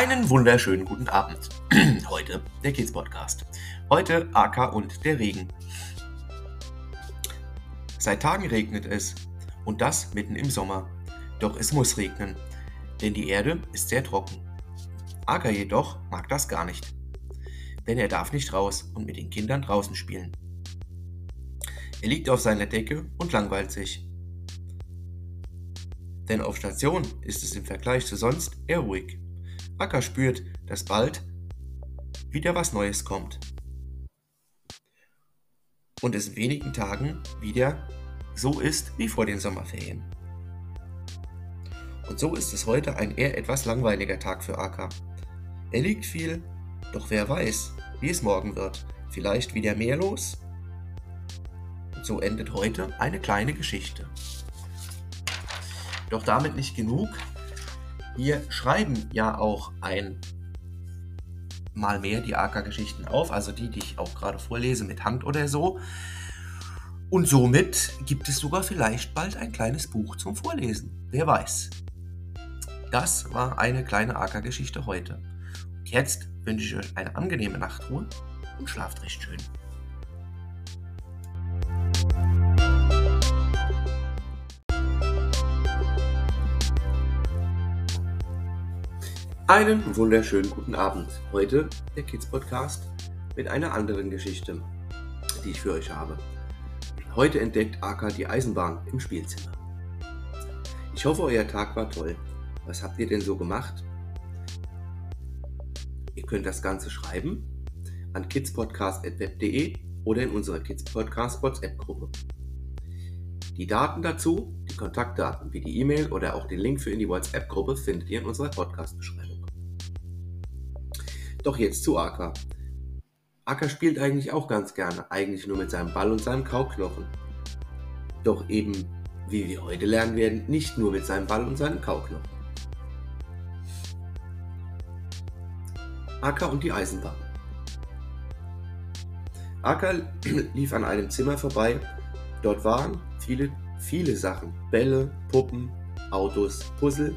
Einen wunderschönen guten Abend. Heute der Kids Podcast. Heute AK und der Regen. Seit Tagen regnet es und das mitten im Sommer. Doch es muss regnen, denn die Erde ist sehr trocken. AK jedoch mag das gar nicht, denn er darf nicht raus und mit den Kindern draußen spielen. Er liegt auf seiner Decke und langweilt sich. Denn auf Station ist es im Vergleich zu sonst eher ruhig. Acker spürt, dass bald wieder was Neues kommt. Und es in wenigen Tagen wieder so ist wie vor den Sommerferien. Und so ist es heute ein eher etwas langweiliger Tag für Acker. Er liegt viel, doch wer weiß, wie es morgen wird. Vielleicht wieder mehr los? Und so endet heute eine kleine Geschichte. Doch damit nicht genug. Wir schreiben ja auch ein mal mehr die AK-Geschichten auf, also die, die ich auch gerade vorlese mit Hand oder so. Und somit gibt es sogar vielleicht bald ein kleines Buch zum Vorlesen. Wer weiß. Das war eine kleine AK-Geschichte heute. Und jetzt wünsche ich euch eine angenehme Nachtruhe und schlaft recht schön. Einen wunderschönen guten Abend. Heute der Kids Podcast mit einer anderen Geschichte, die ich für euch habe. Heute entdeckt Aka die Eisenbahn im Spielzimmer. Ich hoffe, euer Tag war toll. Was habt ihr denn so gemacht? Ihr könnt das Ganze schreiben an kidspodcast.web.de oder in unserer Kids Podcast WhatsApp-Gruppe. Die Daten dazu, die Kontaktdaten wie die E-Mail oder auch den Link für in die WhatsApp-Gruppe findet ihr in unserer Podcast-Beschreibung. Doch jetzt zu Aka. Aka spielt eigentlich auch ganz gerne, eigentlich nur mit seinem Ball und seinem Kauknochen. Doch eben, wie wir heute lernen werden, nicht nur mit seinem Ball und seinem Kauknochen. Aka und die Eisenbahn. Aka lief an einem Zimmer vorbei. Dort waren viele, viele Sachen. Bälle, Puppen, Autos, Puzzle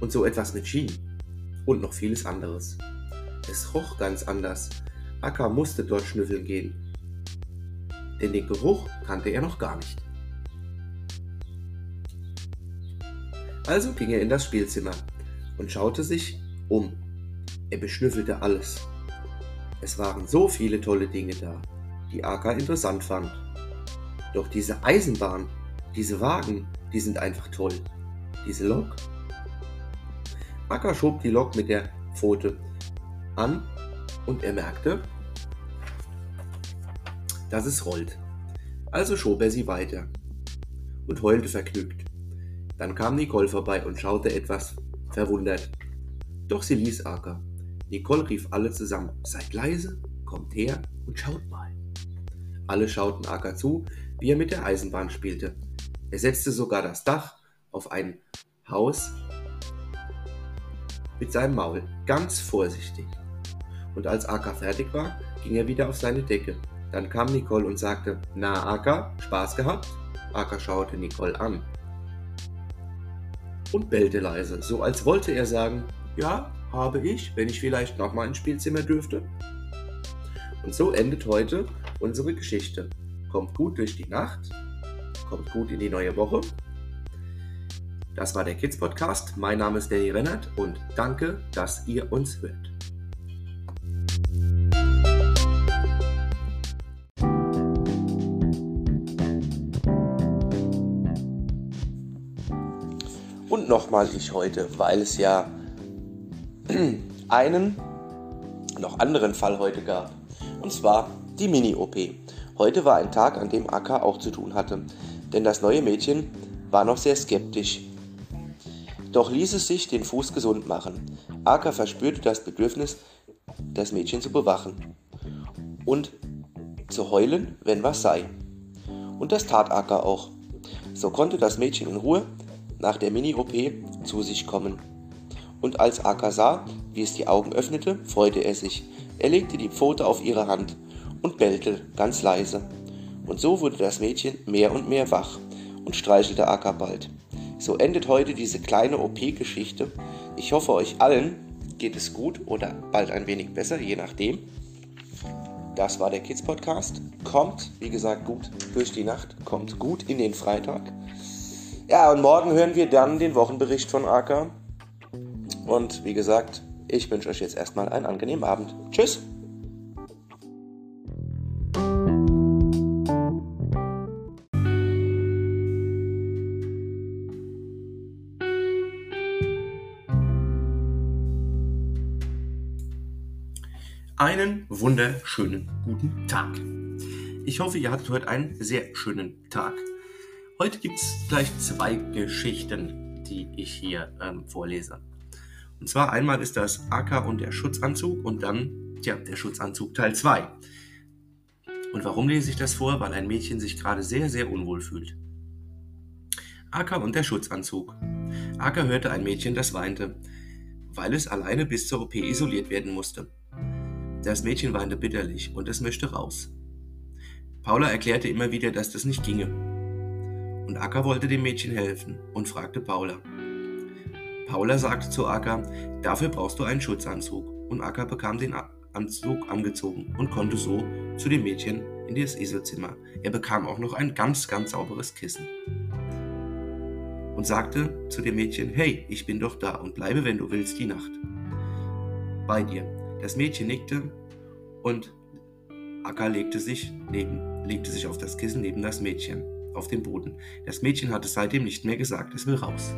und so etwas mit Schienen. Und noch vieles anderes. Es roch ganz anders. Akka musste dort schnüffeln gehen. Denn den Geruch kannte er noch gar nicht. Also ging er in das Spielzimmer und schaute sich um. Er beschnüffelte alles. Es waren so viele tolle Dinge da, die Akka interessant fand. Doch diese Eisenbahn, diese Wagen, die sind einfach toll. Diese Lok. Akka schob die Lok mit der Pfote an und er merkte, dass es rollt. Also schob er sie weiter und heulte vergnügt. Dann kam Nicole vorbei und schaute etwas verwundert. Doch sie ließ Acker. Nicole rief alle zusammen: Seid leise, kommt her und schaut mal. Alle schauten Acker zu, wie er mit der Eisenbahn spielte. Er setzte sogar das Dach auf ein Haus mit seinem Maul, ganz vorsichtig und als Aka fertig war, ging er wieder auf seine Decke. Dann kam Nicole und sagte, na Aka, Spaß gehabt? Aka schaute Nicole an und bellte leise, so als wollte er sagen, ja, habe ich, wenn ich vielleicht nochmal ins Spielzimmer dürfte. Und so endet heute unsere Geschichte. Kommt gut durch die Nacht, kommt gut in die neue Woche. Das war der Kids Podcast. Mein Name ist Danny Rennert und danke, dass ihr uns hört. Nochmal ich heute, weil es ja einen noch anderen Fall heute gab. Und zwar die Mini-OP. Heute war ein Tag, an dem Akka auch zu tun hatte, denn das neue Mädchen war noch sehr skeptisch. Doch ließ es sich den Fuß gesund machen. Akka verspürte das Bedürfnis, das Mädchen zu bewachen und zu heulen, wenn was sei. Und das tat Akka auch. So konnte das Mädchen in Ruhe nach der Mini-OP zu sich kommen. Und als Aka sah, wie es die Augen öffnete, freute er sich. Er legte die Pfote auf ihre Hand und bellte ganz leise. Und so wurde das Mädchen mehr und mehr wach und streichelte Aka bald. So endet heute diese kleine OP-Geschichte. Ich hoffe euch allen geht es gut oder bald ein wenig besser, je nachdem. Das war der Kids Podcast. Kommt, wie gesagt, gut durch die Nacht, kommt gut in den Freitag. Ja, und morgen hören wir dann den Wochenbericht von AK. Und wie gesagt, ich wünsche euch jetzt erstmal einen angenehmen Abend. Tschüss! Einen wunderschönen guten Tag. Ich hoffe, ihr hattet heute einen sehr schönen Tag. Heute gibt es gleich zwei Geschichten, die ich hier ähm, vorlese. Und zwar einmal ist das AK und der Schutzanzug und dann, tja, der Schutzanzug Teil 2. Und warum lese ich das vor? Weil ein Mädchen sich gerade sehr, sehr unwohl fühlt. AK und der Schutzanzug. AK hörte ein Mädchen, das weinte, weil es alleine bis zur OP isoliert werden musste. Das Mädchen weinte bitterlich und es möchte raus. Paula erklärte immer wieder, dass das nicht ginge. Und Akka wollte dem Mädchen helfen und fragte Paula. Paula sagte zu Akka, dafür brauchst du einen Schutzanzug. Und Akka bekam den Anzug angezogen und konnte so zu dem Mädchen in das Eselzimmer. Er bekam auch noch ein ganz, ganz sauberes Kissen. Und sagte zu dem Mädchen, hey, ich bin doch da und bleibe, wenn du willst, die Nacht. Bei dir. Das Mädchen nickte und Akka legte sich, neben, legte sich auf das Kissen neben das Mädchen, auf den Boden. Das Mädchen hatte seitdem nicht mehr gesagt, es will raus.